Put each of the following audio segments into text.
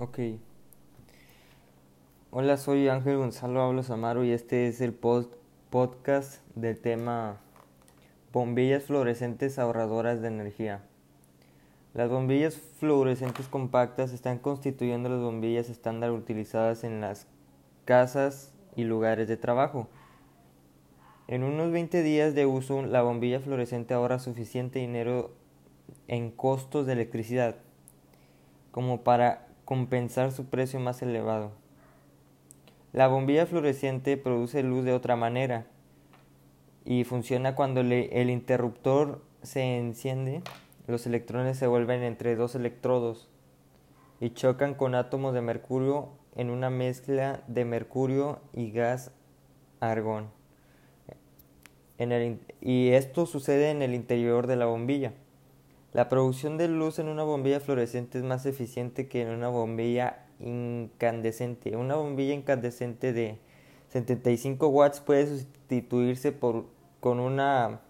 Ok. Hola, soy Ángel Gonzalo Hablos Amaro y este es el podcast del tema Bombillas fluorescentes ahorradoras de energía. Las bombillas fluorescentes compactas están constituyendo las bombillas estándar utilizadas en las casas y lugares de trabajo. En unos 20 días de uso, la bombilla fluorescente ahorra suficiente dinero en costos de electricidad como para compensar su precio más elevado. La bombilla fluorescente produce luz de otra manera y funciona cuando el interruptor se enciende, los electrones se vuelven entre dos electrodos y chocan con átomos de mercurio en una mezcla de mercurio y gas argón. y esto sucede en el interior de la bombilla. La producción de luz en una bombilla fluorescente es más eficiente que en una bombilla incandescente. Una bombilla incandescente de 75 watts puede sustituirse por, con una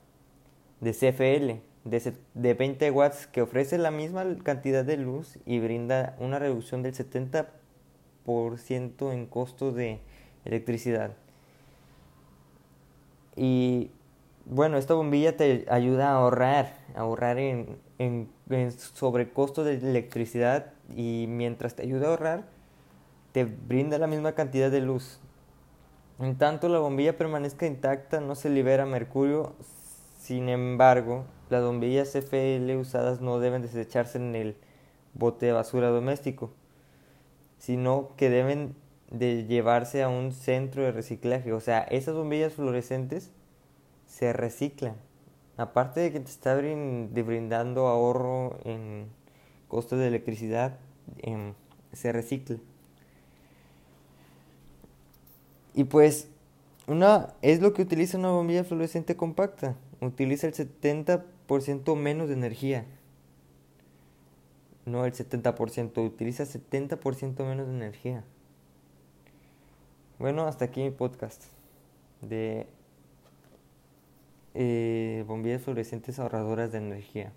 de CFL de, de 20 watts que ofrece la misma cantidad de luz y brinda una reducción del 70% en costo de electricidad. Y bueno, esta bombilla te ayuda a ahorrar, a ahorrar en, en, en sobrecosto de electricidad y mientras te ayuda a ahorrar, te brinda la misma cantidad de luz. En tanto la bombilla permanezca intacta, no se libera mercurio. Sin embargo, las bombillas FL usadas no deben desecharse en el bote de basura doméstico, sino que deben de llevarse a un centro de reciclaje. O sea, esas bombillas fluorescentes se reciclan. Aparte de que te está brindando ahorro en costos de electricidad, em, se recicla. Y pues, una es lo que utiliza una bombilla fluorescente compacta. Utiliza el 70% menos de energía. No el 70%, utiliza 70% menos de energía. Bueno, hasta aquí mi podcast de eh, bombillas fluorescentes ahorradoras de energía.